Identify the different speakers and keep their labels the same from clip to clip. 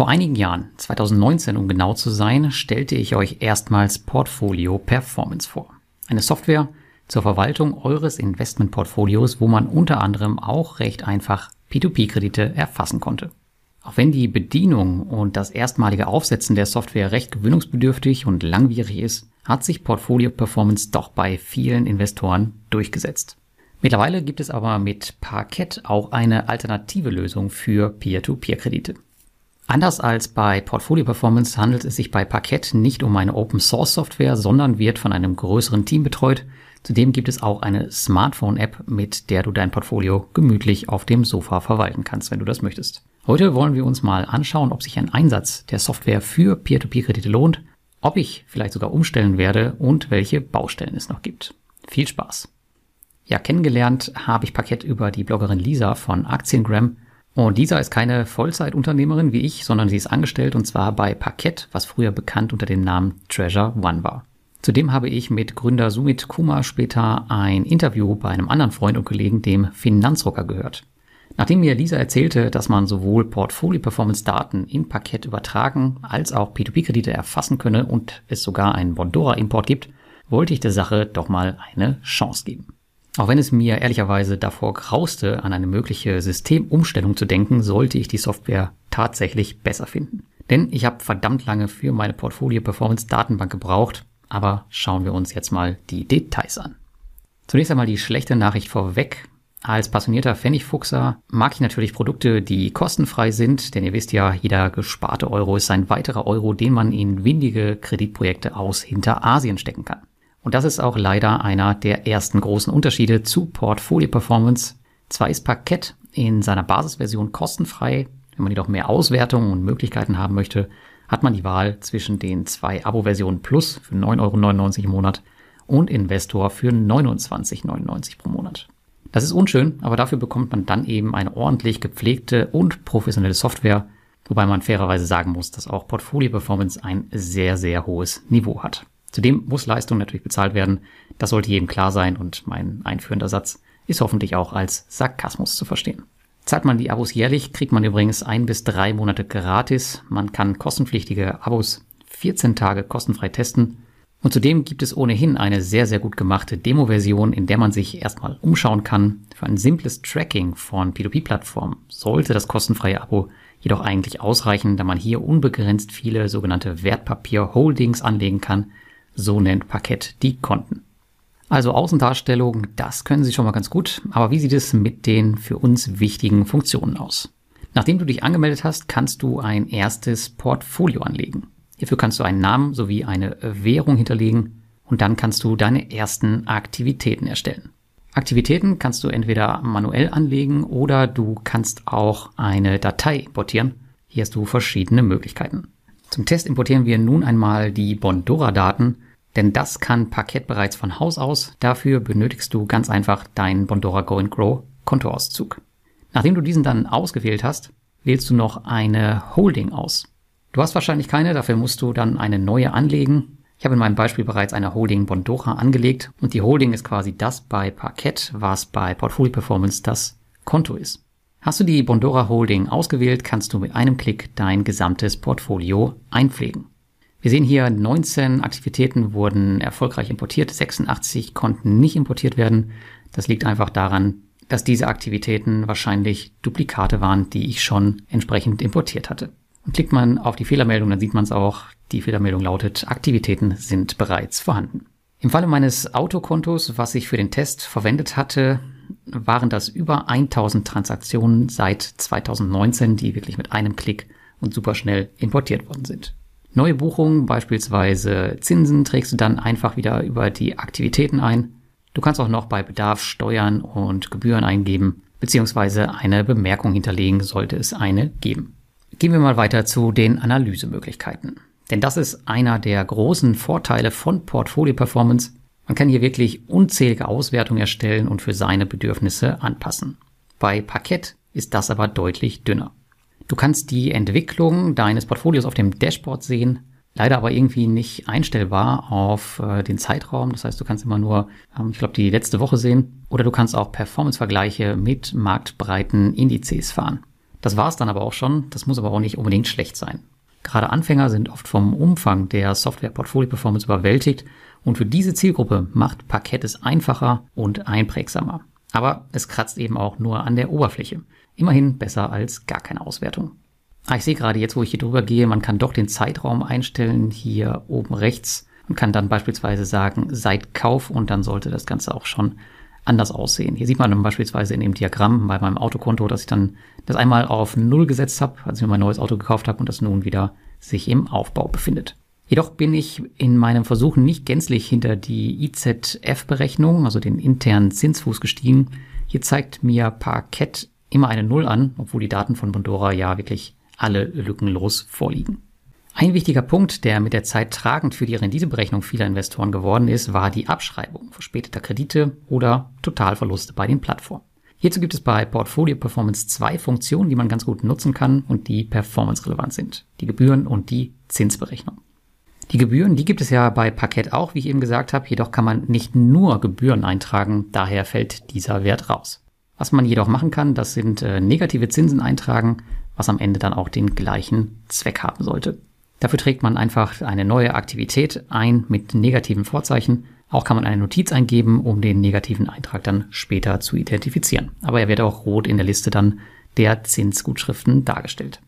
Speaker 1: Vor einigen Jahren, 2019 um genau zu sein, stellte ich euch erstmals Portfolio Performance vor. Eine Software zur Verwaltung eures Investmentportfolios, wo man unter anderem auch recht einfach P2P-Kredite erfassen konnte. Auch wenn die Bedienung und das erstmalige Aufsetzen der Software recht gewöhnungsbedürftig und langwierig ist, hat sich Portfolio Performance doch bei vielen Investoren durchgesetzt. Mittlerweile gibt es aber mit Parkett auch eine alternative Lösung für Peer-to-Peer-Kredite. Anders als bei Portfolio Performance handelt es sich bei Parkett nicht um eine Open Source Software, sondern wird von einem größeren Team betreut. Zudem gibt es auch eine Smartphone App, mit der du dein Portfolio gemütlich auf dem Sofa verwalten kannst, wenn du das möchtest. Heute wollen wir uns mal anschauen, ob sich ein Einsatz der Software für Peer-to-Peer-Kredite lohnt, ob ich vielleicht sogar umstellen werde und welche Baustellen es noch gibt. Viel Spaß! Ja, kennengelernt habe ich Parkett über die Bloggerin Lisa von Aktiengram und Lisa ist keine Vollzeitunternehmerin wie ich, sondern sie ist angestellt und zwar bei Parkett, was früher bekannt unter dem Namen Treasure One war. Zudem habe ich mit Gründer Sumit Kumar später ein Interview bei einem anderen Freund und Kollegen, dem Finanzrocker, gehört. Nachdem mir Lisa erzählte, dass man sowohl Portfolio-Performance-Daten in Parkett übertragen als auch P2P-Kredite erfassen könne und es sogar einen Bondora-Import gibt, wollte ich der Sache doch mal eine Chance geben. Auch wenn es mir ehrlicherweise davor grauste, an eine mögliche Systemumstellung zu denken, sollte ich die Software tatsächlich besser finden. Denn ich habe verdammt lange für meine Portfolio Performance Datenbank gebraucht, aber schauen wir uns jetzt mal die Details an. Zunächst einmal die schlechte Nachricht vorweg. Als passionierter Pfennigfuchser mag ich natürlich Produkte, die kostenfrei sind, denn ihr wisst ja, jeder gesparte Euro ist ein weiterer Euro, den man in windige Kreditprojekte aus Hinterasien stecken kann. Und das ist auch leider einer der ersten großen Unterschiede zu Portfolio Performance. Zwar ist Parkett in seiner Basisversion kostenfrei, wenn man jedoch mehr Auswertungen und Möglichkeiten haben möchte, hat man die Wahl zwischen den zwei Abo-Versionen Plus für 9,99 Euro im Monat und Investor für 29,99 Euro pro Monat. Das ist unschön, aber dafür bekommt man dann eben eine ordentlich gepflegte und professionelle Software, wobei man fairerweise sagen muss, dass auch Portfolio Performance ein sehr, sehr hohes Niveau hat. Zudem muss Leistung natürlich bezahlt werden. Das sollte jedem klar sein und mein einführender Satz ist hoffentlich auch als Sarkasmus zu verstehen. Zahlt man die Abos jährlich, kriegt man übrigens ein bis drei Monate gratis. Man kann kostenpflichtige Abos 14 Tage kostenfrei testen. Und zudem gibt es ohnehin eine sehr, sehr gut gemachte Demo-Version, in der man sich erstmal umschauen kann. Für ein simples Tracking von P2P-Plattformen sollte das kostenfreie Abo jedoch eigentlich ausreichen, da man hier unbegrenzt viele sogenannte Wertpapier-Holdings anlegen kann, so nennt Parkett die Konten. Also Außendarstellung, das können Sie schon mal ganz gut, aber wie sieht es mit den für uns wichtigen Funktionen aus? Nachdem du dich angemeldet hast, kannst du ein erstes Portfolio anlegen. Hierfür kannst du einen Namen sowie eine Währung hinterlegen und dann kannst du deine ersten Aktivitäten erstellen. Aktivitäten kannst du entweder manuell anlegen oder du kannst auch eine Datei importieren. Hier hast du verschiedene Möglichkeiten. Zum Test importieren wir nun einmal die Bondora-Daten, denn das kann Parkett bereits von Haus aus. Dafür benötigst du ganz einfach deinen Bondora Go Grow Kontoauszug. Nachdem du diesen dann ausgewählt hast, wählst du noch eine Holding aus. Du hast wahrscheinlich keine, dafür musst du dann eine neue anlegen. Ich habe in meinem Beispiel bereits eine Holding Bondora angelegt und die Holding ist quasi das bei Parkett, was bei Portfolio Performance das Konto ist. Hast du die Bondora Holding ausgewählt, kannst du mit einem Klick dein gesamtes Portfolio einpflegen. Wir sehen hier 19 Aktivitäten wurden erfolgreich importiert, 86 konnten nicht importiert werden. Das liegt einfach daran, dass diese Aktivitäten wahrscheinlich Duplikate waren, die ich schon entsprechend importiert hatte. Und klickt man auf die Fehlermeldung, dann sieht man es auch. Die Fehlermeldung lautet, Aktivitäten sind bereits vorhanden. Im Falle meines Autokontos, was ich für den Test verwendet hatte, waren das über 1000 Transaktionen seit 2019, die wirklich mit einem Klick und super schnell importiert worden sind. Neue Buchungen, beispielsweise Zinsen, trägst du dann einfach wieder über die Aktivitäten ein. Du kannst auch noch bei Bedarf Steuern und Gebühren eingeben, beziehungsweise eine Bemerkung hinterlegen, sollte es eine geben. Gehen wir mal weiter zu den Analysemöglichkeiten. Denn das ist einer der großen Vorteile von Portfolio Performance. Man kann hier wirklich unzählige Auswertungen erstellen und für seine Bedürfnisse anpassen. Bei Parkett ist das aber deutlich dünner. Du kannst die Entwicklung deines Portfolios auf dem Dashboard sehen, leider aber irgendwie nicht einstellbar auf äh, den Zeitraum. Das heißt, du kannst immer nur, ähm, ich glaube, die letzte Woche sehen. Oder du kannst auch Performance-Vergleiche mit marktbreiten Indizes fahren. Das war's dann aber auch schon, das muss aber auch nicht unbedingt schlecht sein. Gerade Anfänger sind oft vom Umfang der Software Portfolio Performance überwältigt und für diese Zielgruppe macht Parkett es einfacher und einprägsamer. Aber es kratzt eben auch nur an der Oberfläche. Immerhin besser als gar keine Auswertung. Ah, ich sehe gerade jetzt, wo ich hier drüber gehe, man kann doch den Zeitraum einstellen, hier oben rechts und kann dann beispielsweise sagen, seit Kauf und dann sollte das Ganze auch schon anders aussehen. Hier sieht man dann beispielsweise in dem Diagramm bei meinem Autokonto, dass ich dann das einmal auf Null gesetzt habe, als ich mir mein neues Auto gekauft habe und das nun wieder sich im Aufbau befindet. Jedoch bin ich in meinem Versuch nicht gänzlich hinter die IZF-Berechnung, also den internen Zinsfuß gestiegen. Hier zeigt mir Parkett immer eine Null an, obwohl die Daten von Bondora ja wirklich alle lückenlos vorliegen. Ein wichtiger Punkt, der mit der Zeit tragend für die Renditeberechnung vieler Investoren geworden ist, war die Abschreibung verspäteter Kredite oder Totalverluste bei den Plattformen. Hierzu gibt es bei Portfolio Performance zwei Funktionen, die man ganz gut nutzen kann und die performance-relevant sind. Die Gebühren und die Zinsberechnung. Die Gebühren, die gibt es ja bei Parkett auch, wie ich eben gesagt habe, jedoch kann man nicht nur Gebühren eintragen, daher fällt dieser Wert raus. Was man jedoch machen kann, das sind äh, negative Zinsen eintragen, was am Ende dann auch den gleichen Zweck haben sollte. Dafür trägt man einfach eine neue Aktivität ein mit negativen Vorzeichen. Auch kann man eine Notiz eingeben, um den negativen Eintrag dann später zu identifizieren. Aber er wird auch rot in der Liste dann der Zinsgutschriften dargestellt.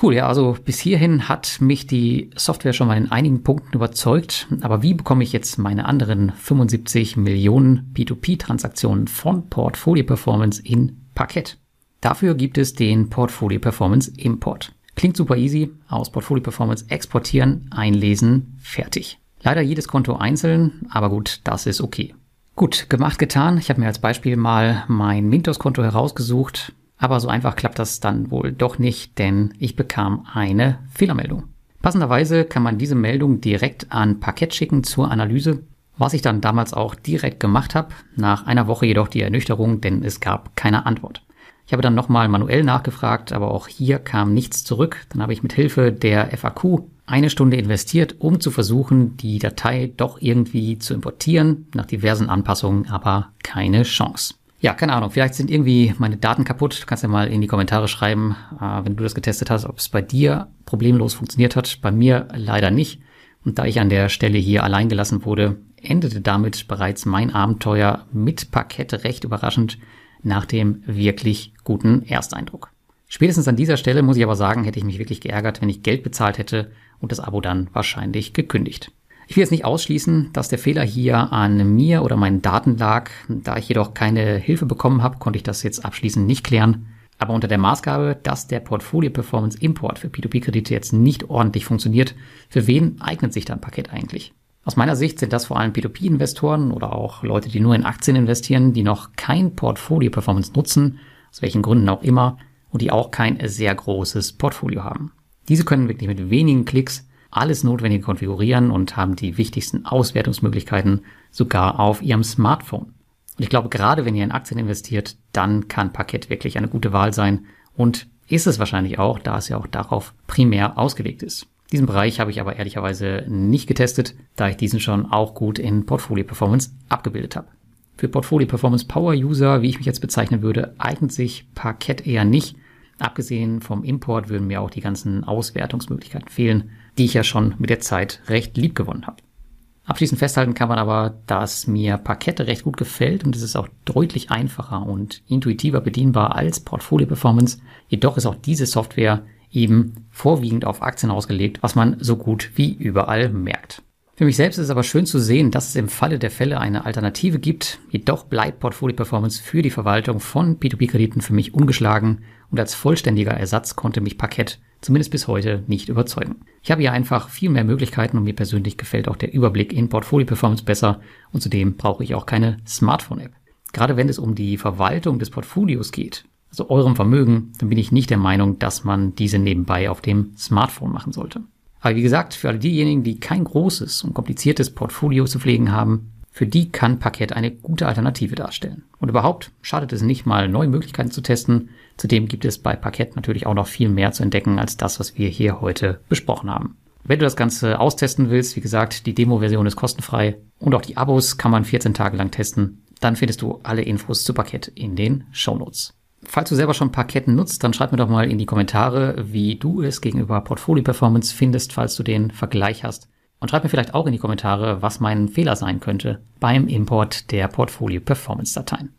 Speaker 1: Cool, ja, also bis hierhin hat mich die Software schon mal in einigen Punkten überzeugt. Aber wie bekomme ich jetzt meine anderen 75 Millionen P2P-Transaktionen von Portfolio Performance in Parkett? Dafür gibt es den Portfolio Performance Import. Klingt super easy. Aus Portfolio Performance exportieren, einlesen, fertig. Leider jedes Konto einzeln, aber gut, das ist okay. Gut, gemacht, getan. Ich habe mir als Beispiel mal mein Mintos-Konto herausgesucht, aber so einfach klappt das dann wohl doch nicht, denn ich bekam eine Fehlermeldung. Passenderweise kann man diese Meldung direkt an Parkett schicken zur Analyse, was ich dann damals auch direkt gemacht habe, nach einer Woche jedoch die Ernüchterung, denn es gab keine Antwort. Ich habe dann nochmal manuell nachgefragt, aber auch hier kam nichts zurück. Dann habe ich mit Hilfe der FAQ eine Stunde investiert, um zu versuchen, die Datei doch irgendwie zu importieren, nach diversen Anpassungen, aber keine Chance. Ja, keine Ahnung, vielleicht sind irgendwie meine Daten kaputt. Du kannst ja mal in die Kommentare schreiben, äh, wenn du das getestet hast, ob es bei dir problemlos funktioniert hat. Bei mir leider nicht. Und da ich an der Stelle hier allein gelassen wurde, endete damit bereits mein Abenteuer mit Parkett recht überraschend nach dem wirklich guten Ersteindruck. Spätestens an dieser Stelle muss ich aber sagen, hätte ich mich wirklich geärgert, wenn ich Geld bezahlt hätte und das Abo dann wahrscheinlich gekündigt. Ich will jetzt nicht ausschließen, dass der Fehler hier an mir oder meinen Daten lag. Da ich jedoch keine Hilfe bekommen habe, konnte ich das jetzt abschließend nicht klären. Aber unter der Maßgabe, dass der Portfolio Performance Import für P2P-Kredite jetzt nicht ordentlich funktioniert, für wen eignet sich dann Paket eigentlich? Aus meiner Sicht sind das vor allem P2P-Investoren oder auch Leute, die nur in Aktien investieren, die noch kein Portfolio-Performance nutzen, aus welchen Gründen auch immer, und die auch kein sehr großes Portfolio haben. Diese können wirklich mit wenigen Klicks alles Notwendige konfigurieren und haben die wichtigsten Auswertungsmöglichkeiten sogar auf ihrem Smartphone. Und ich glaube, gerade wenn ihr in Aktien investiert, dann kann Parkett wirklich eine gute Wahl sein und ist es wahrscheinlich auch, da es ja auch darauf primär ausgelegt ist. Diesen Bereich habe ich aber ehrlicherweise nicht getestet, da ich diesen schon auch gut in Portfolio Performance abgebildet habe. Für Portfolio Performance Power User, wie ich mich jetzt bezeichnen würde, eignet sich Parkett eher nicht. Abgesehen vom Import würden mir auch die ganzen Auswertungsmöglichkeiten fehlen, die ich ja schon mit der Zeit recht lieb gewonnen habe. Abschließend festhalten kann man aber, dass mir Parkett recht gut gefällt und es ist auch deutlich einfacher und intuitiver bedienbar als Portfolio Performance. Jedoch ist auch diese Software eben vorwiegend auf Aktien ausgelegt, was man so gut wie überall merkt. Für mich selbst ist es aber schön zu sehen, dass es im Falle der Fälle eine Alternative gibt. Jedoch bleibt Portfolio Performance für die Verwaltung von P2P-Krediten für mich ungeschlagen und als vollständiger Ersatz konnte mich Parkett zumindest bis heute nicht überzeugen. Ich habe hier einfach viel mehr Möglichkeiten und mir persönlich gefällt auch der Überblick in Portfolio Performance besser und zudem brauche ich auch keine Smartphone-App. Gerade wenn es um die Verwaltung des Portfolios geht, also eurem Vermögen, dann bin ich nicht der Meinung, dass man diese nebenbei auf dem Smartphone machen sollte. Aber wie gesagt, für alle diejenigen, die kein großes und kompliziertes Portfolio zu pflegen haben, für die kann Parkett eine gute Alternative darstellen. Und überhaupt schadet es nicht mal, neue Möglichkeiten zu testen. Zudem gibt es bei Parkett natürlich auch noch viel mehr zu entdecken als das, was wir hier heute besprochen haben. Wenn du das Ganze austesten willst, wie gesagt, die Demo-Version ist kostenfrei und auch die Abos kann man 14 Tage lang testen. Dann findest du alle Infos zu Parkett in den Show Notes. Falls du selber schon Parketten nutzt, dann schreib mir doch mal in die Kommentare, wie du es gegenüber Portfolio Performance findest, falls du den Vergleich hast. Und schreib mir vielleicht auch in die Kommentare, was mein Fehler sein könnte beim Import der Portfolio Performance Dateien.